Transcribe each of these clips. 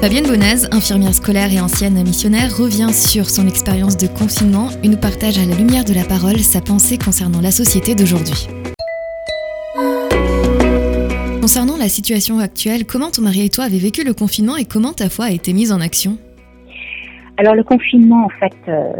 Fabienne Bonaz, infirmière scolaire et ancienne missionnaire, revient sur son expérience de confinement et nous partage à la lumière de la parole sa pensée concernant la société d'aujourd'hui. Concernant la situation actuelle, comment ton mari et toi avez vécu le confinement et comment ta foi a été mise en action? Alors le confinement, en fait, euh,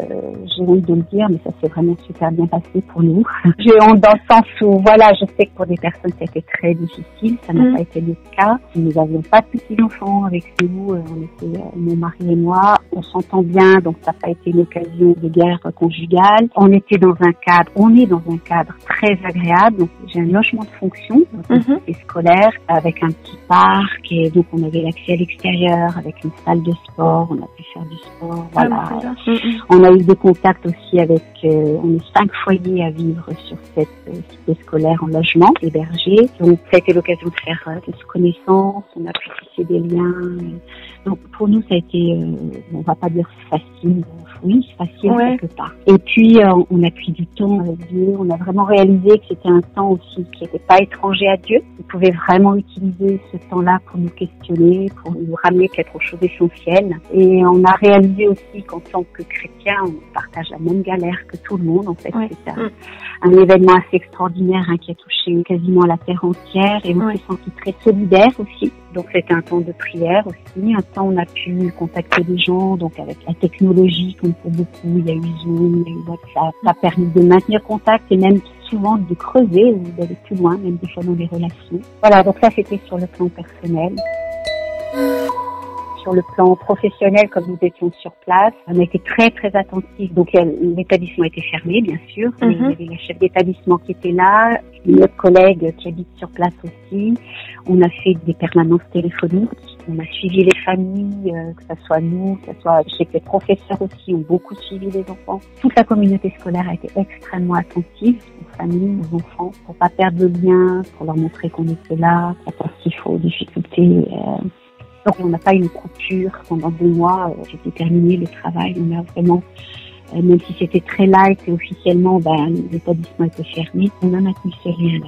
j'ai envie de le dire, mais ça s'est vraiment super bien passé pour nous. j'ai honte dans le sens où, voilà, je sais que pour des personnes c'était très difficile, ça n'a mm. pas été le cas. Nous n'avions pas de petits enfants avec nous, euh, on était euh, mon mari et moi, on s'entend bien, donc ça n'a pas été une occasion de guerre conjugale. On était dans un cadre, on est dans un cadre très agréable. Donc j'ai un logement de fonction, donc mm scolaire, avec un petit parc et donc on avait l'accès à l'extérieur, avec une salle de sport, on a pu faire du sport voilà. Ah, mm, mm. On a eu des contacts aussi avec, euh, on est cinq foyers à vivre sur cette euh, cité scolaire en logement hébergé. Donc ça a été l'occasion de faire euh, des connaissances, on a pu tisser des liens. Donc pour nous ça a été, on va pas dire facile, oui, facile quelque part. Et puis on a pris du temps avec Dieu, on a vraiment réalisé que c'était un temps aussi qui n'était pas étranger à Dieu. On pouvait vraiment utiliser ce temps-là pour nous questionner, pour nous ramener quelque chose d'essentiel. Et on a réalisé aussi qu'en tant que chrétien, on partage la même galère que tout le monde. En fait, c'est un, un, événement assez extraordinaire hein, qui a touché quasiment la terre entière et on s'est senti très solidaire aussi. Donc c'était un temps de prière aussi, un temps où on a pu contacter des gens, donc avec la technologie comme pour beaucoup, il y a eu Zoom, il y a eu WhatsApp, ça a permis de maintenir contact et même souvent de creuser ou d'aller plus loin, même des fois dans les relations. Voilà, donc ça c'était sur le plan personnel sur le plan professionnel, comme nous étions sur place, on a été très très attentifs. Donc l'établissement était fermé, bien sûr. Il y avait la chef d'établissement qui était là, notre collègue qui habite sur place aussi. On a fait des permanences téléphoniques. On a suivi les familles, euh, que ce soit nous, que ce soit chez les professeurs aussi, ont beaucoup suivi les enfants. Toute la communauté scolaire a été extrêmement attentive aux familles, aux enfants, pour pas perdre le lien, pour leur montrer qu'on était là, attentif aux difficultés. Euh, donc on n'a pas eu une coupure pendant deux mois. Euh, J'étais terminé le travail. On a vraiment, euh, même si c'était très light et officiellement, ben, l'établissement était fermé, on a maintenu ce lien-là.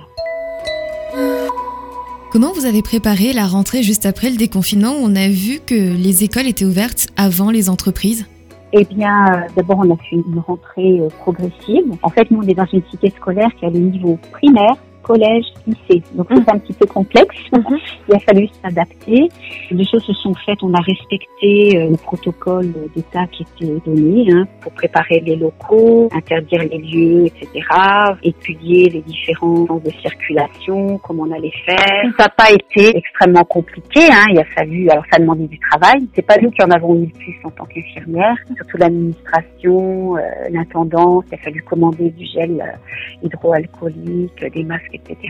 Comment vous avez préparé la rentrée juste après le déconfinement où on a vu que les écoles étaient ouvertes avant les entreprises? Eh bien, euh, d'abord, on a fait une rentrée progressive. En fait, nous, on est dans une cité scolaire qui a le niveau primaire, collège, lycée. Donc c'est mhm. un petit peu complexe. Mhm. Il a fallu s'adapter. Les choses se sont faites. On a respecté euh, le protocole d'État qui était donné hein, pour préparer les locaux, interdire les lieux, etc. Étudier les différents sens de circulation, comment on allait faire. Ça n'a pas été extrêmement compliqué. Hein. Il a fallu. Alors ça a demandé du travail. C'est pas nous qui en avons eu le plus en tant qu'infirmière. Surtout l'administration, euh, l'intendance. Il a fallu commander du gel euh, hydroalcoolique, des masques etc.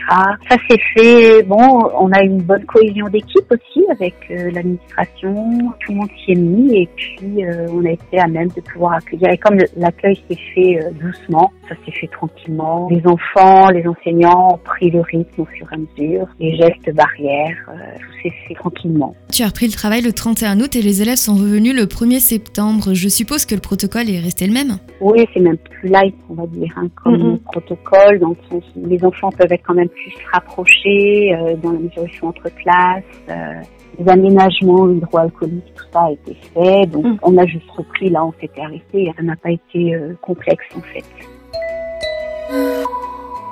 Ça s'est fait, bon, on a une bonne cohésion d'équipe aussi avec euh, l'administration, tout le monde s'y est mis et puis euh, on a été à même de pouvoir accueillir. Et comme l'accueil s'est fait euh, doucement, ça s'est fait tranquillement. Les enfants, les enseignants ont pris le rythme au fur et à mesure, les gestes barrières, tout s'est fait tranquillement. Tu as repris le travail le 31 août et les élèves sont revenus le 1er septembre. Je suppose que le protocole est resté le même Oui, c'est même plus light, on va dire, hein, comme le protocole, donc les enfants peuvent être quand même plus rapprochés euh, dans la mesure où ils sont entre classes. Euh, les aménagements hydroalcooliques, tout ça a été fait. Donc mm. on a juste repris, là on s'était arrêté. Ça n'a pas été euh, complexe en fait.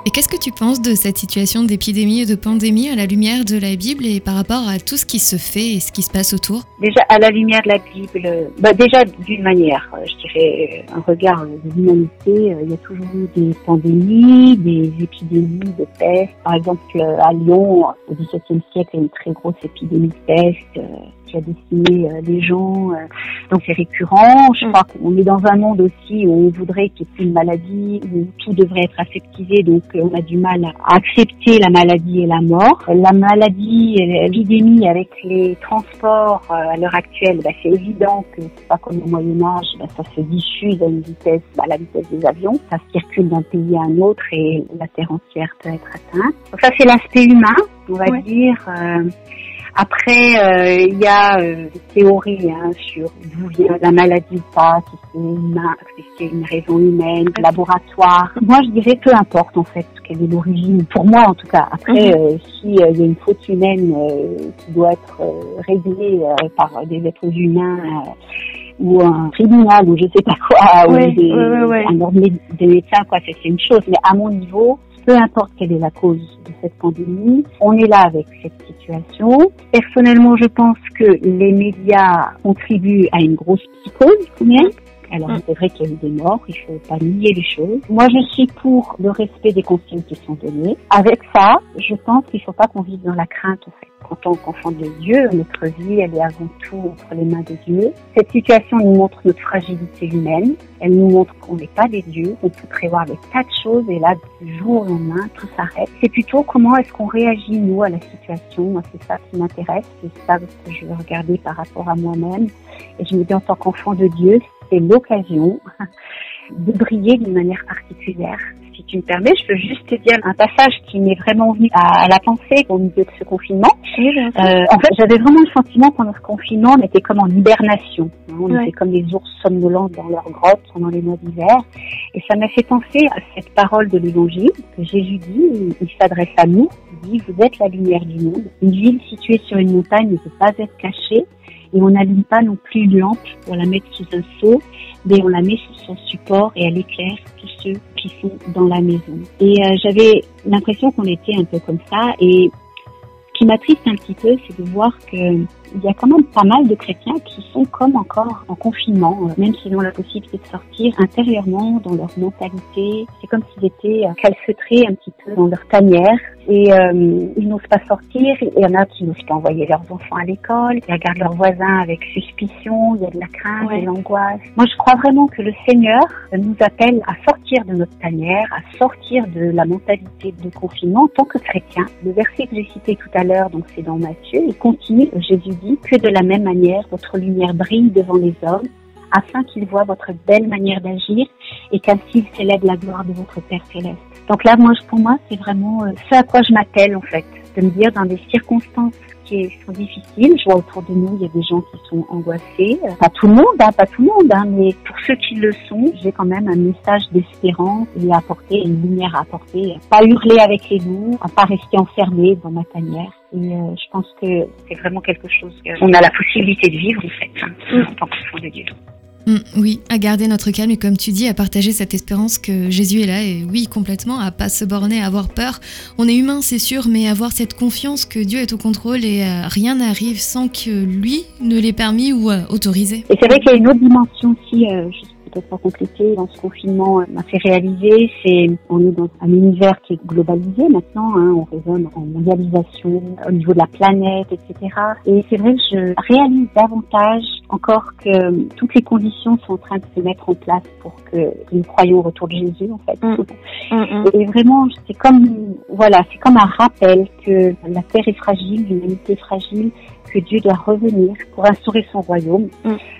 Et qu'est-ce que tu penses de cette situation d'épidémie et de pandémie à la lumière de la Bible et par rapport à tout ce qui se fait et ce qui se passe autour? Déjà, à la lumière de la Bible, bah déjà d'une manière, euh, je dirais, un regard de l'humanité, euh, il y a toujours eu des pandémies, des épidémies de peste. Par exemple, à Lyon, au XVIIe siècle, il y a une très grosse épidémie de peste euh, qui a euh, les gens. Euh, donc c'est récurrent. Je mm. crois qu'on est dans un monde aussi où on voudrait qu'il n'y ait plus de maladie, où tout devrait être aseptisé. Donc euh, on a du mal à accepter la maladie et la mort. La maladie, l'épidémie avec les transports à l'heure actuelle, bah, c'est évident que c'est pas comme au Moyen Âge, bah, ça se diffuse à une vitesse, bah, la vitesse des avions. Ça circule d'un pays à un autre et la terre entière peut être atteinte. Donc ça c'est l'aspect humain, on va dire. Après, euh, il y a des théories hein, sur d'où vient la maladie ou pas, si c'est une, si c'est une raison humaine, laboratoire. Moi, je dirais peu importe en fait quelle est l'origine. Pour moi, en tout cas. Après, mhm. si il y a une faute humaine qui doit être réglée par des êtres humains ou un tribunal ou je sais pas quoi, ou des, un ordre des médecins, quoi, c'est une chose. Mais à mon niveau, peu importe quelle est la cause de cette pandémie, on est là avec cette situation. Personnellement, je pense que les médias contribuent à une grosse psychose, combien alors mm. c'est vrai qu'il y a eu des morts, il faut pas nier les choses. Moi je suis pour le respect des consignes qui sont données. Avec ça, je pense qu'il faut pas qu'on vive dans la crainte en fait en tant qu'enfant de Dieu, notre vie, elle est avant tout entre les mains de Dieu. Cette situation nous montre notre fragilité humaine. Elle nous montre qu'on n'est pas des dieux, on peut prévoir des tas de choses et là, du jour au lendemain, tout s'arrête. C'est plutôt comment est-ce qu'on réagit, nous, à la situation. Moi, c'est ça qui m'intéresse. C'est ça que je veux regarder par rapport à moi-même. Et je me dis, en tant qu'enfant de Dieu, c'est l'occasion de briller d'une manière particulière si tu me permets, je peux juste te dire un passage qui m'est vraiment venu à, la pensée au milieu de ce confinement. euh, en fait, j'avais vraiment le sentiment pendant ce confinement, on était comme en hibernation. Hein. on était comme des ours somnolents dans leur grotte pendant les mois d'hiver. Et ça m'a fait penser à cette parole de l'évangile que Jésus dit, il, s'adresse à nous, il dit, vous êtes la lumière du monde. Une ville située sur une montagne ne peut pas être cachée et on n'allume pas non plus une lampe pour la mettre sous un seau, mais on la met sous son support et elle éclaire tous ceux qui sont dans la maison. Et euh, j'avais l'impression qu'on était un peu comme ça et ce qui m'attriste un petit peu, c'est de voir que il y a quand même pas mal de chrétiens qui sont comme encore en confinement, euh, même s'ils ont la possibilité de sortir intérieurement dans leur mentalité. C'est comme s'ils étaient euh, calfeutrés un petit peu dans leur tanière et euh, ils n'osent pas sortir. Il y en a qui n'osent pas envoyer leurs enfants à l'école, ils regardent leurs voisins avec suspicion, il y a de la crainte, de l'angoisse. Moi, je crois vraiment que le Seigneur nous appelle à sortir de notre tanière, à sortir de la mentalité de confinement en tant que chrétien. Le verset que j'ai cité tout à l'heure, donc c'est dans Matthieu, il continue, Jésus dit que de la même manière, votre lumière brille devant les hommes, afin qu'ils voient votre belle manière d'agir et qu'ainsi ils célèbrent la gloire de votre Père céleste. Donc là, moi, pour moi, c'est vraiment euh, ce à quoi je m'attelle, en fait, de me dire dans des circonstances qui sont difficiles. Je vois autour de nous, il y a des gens qui sont angoissés. Pas tout le monde, hein, pas tout le monde, hein, mais pour ceux qui le sont, j'ai quand même un message d'espérance et à apporter, une lumière à apporter. Pas hurler avec les loups, pas rester enfermé dans ma tanière. Et euh, je pense que c'est vraiment quelque chose qu'on a la possibilité de vivre en fait, hein, en tant qu'enfant de Dieu. Mm, oui, à garder notre calme et comme tu dis, à partager cette espérance que Jésus est là et oui, complètement, à pas se borner, à avoir peur. On est humain, c'est sûr, mais avoir cette confiance que Dieu est au contrôle et euh, rien n'arrive sans que lui ne l'ait permis ou euh, autorisé. Et c'est vrai qu'il y a une autre dimension aussi, euh, peut-être pas compliqué dans ce confinement m'a fait réaliser, c'est on est dans un univers qui est globalisé maintenant, hein, on raisonne en mondialisation, au niveau de la planète, etc. Et c'est vrai que je réalise davantage encore que toutes les conditions sont en train de se mettre en place pour que nous croyions au retour de Jésus en fait. Mm. Mm, mm. Et vraiment, c'est comme voilà, c'est comme un rappel que la terre est fragile, l'humanité est fragile, que Dieu doit revenir pour instaurer son royaume.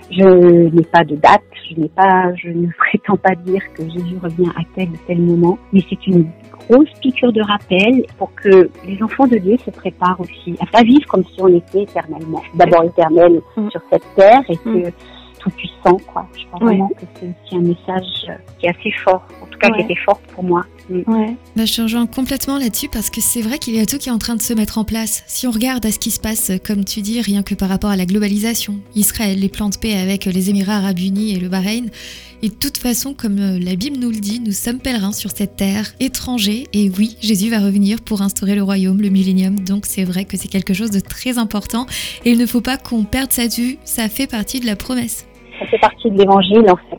Je n'ai pas de date, je n'ai pas, je ne prétends pas dire que Jésus revient à tel ou tel moment, mais c'est une grosse piqûre de rappel pour que les enfants de Dieu se préparent aussi à pas vivre comme si on était éternellement, d'abord éternel mm. sur cette terre et que mm. Tout puissant, quoi. Je crois vraiment que c'est aussi un message qui est assez fort, en tout cas qui était fort pour moi. Ouais. Bah, je rejoins complètement là-dessus parce que c'est vrai qu'il y a tout qui est en train de se mettre en place. Si on regarde à ce qui se passe, comme tu dis, rien que par rapport à la globalisation, Israël, les plans de paix avec les Émirats arabes unis et le Bahreïn, et de toute façon, comme euh, la Bible nous le dit, nous sommes pèlerins sur cette terre, étrangers, et oui, Jésus va revenir pour instaurer le royaume, le millénium, donc c'est vrai que c'est quelque chose de très important, et il ne faut pas qu'on perde ça de vue, ça fait partie de la promesse. Ça fait partie de l'évangile en fait.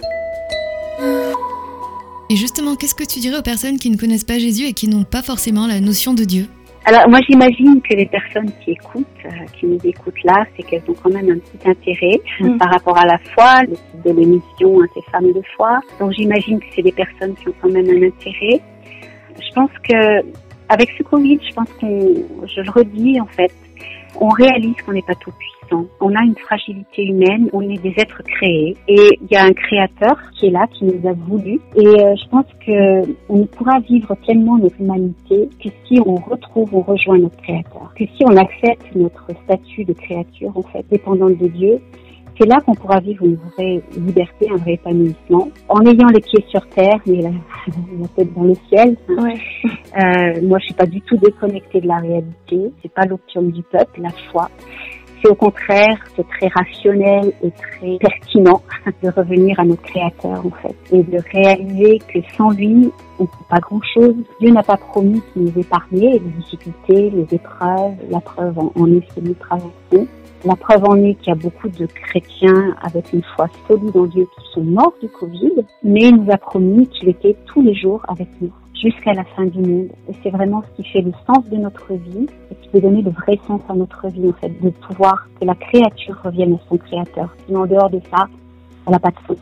Et justement, qu'est-ce que tu dirais aux personnes qui ne connaissent pas Jésus et qui n'ont pas forcément la notion de Dieu? Alors moi j'imagine que les personnes qui écoutent, euh, qui nous écoutent là, c'est qu'elles ont quand même un petit intérêt mm. par rapport à la foi, le titre de l'émission, hein, ces femmes de foi. Donc j'imagine que c'est des personnes qui ont quand même un intérêt. Je pense que avec ce Covid, je pense qu'on, je le redis en fait, on réalise qu'on n'est pas tout puissant On a une fragilité humaine, on est des êtres créés et il y a un créateur qui est là, qui nous a voulu. Et euh, je pense que on ne pourra vivre pleinement notre humanité que si on retrouve, on rejoint notre créateur. Que si on accepte notre statut de créature, en fait, dépendante de Dieu, c'est là qu'on pourra vivre une vraie liberté, un vrai épanouissement, en ayant les pieds sur terre, mais la, tête dans le ciel. Ouais. Euh, moi, je suis pas du tout déconnectée de la réalité. C'est pas l'option du peuple, la foi. C'est au contraire, c'est très rationnel et très pertinent de revenir à notre Créateur en fait et de réaliser que sans lui, on ne peut pas grand-chose. Dieu n'a pas promis qu'il nous épargnait les difficultés, les épreuves. La preuve en est que nous traversons. La preuve en est qu'il y a beaucoup de chrétiens avec une foi solide en Dieu qui sont morts du Covid, mais il nous a promis qu'il était tous les jours avec nous jusqu'à la fin du monde. Et c'est vraiment ce qui fait le sens de notre vie et qui peut donner le vrai sens à notre vie, en fait, de pouvoir que la créature revienne à son créateur. Sinon, en dehors de ça, elle n'a pas de sens.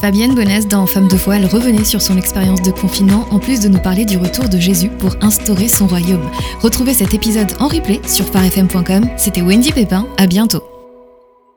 Fabienne Bonnès, dans Femme de foi, elle revenait sur son expérience de confinement en plus de nous parler du retour de Jésus pour instaurer son royaume. Retrouvez cet épisode en replay sur farfm.com. C'était Wendy Pépin, à bientôt.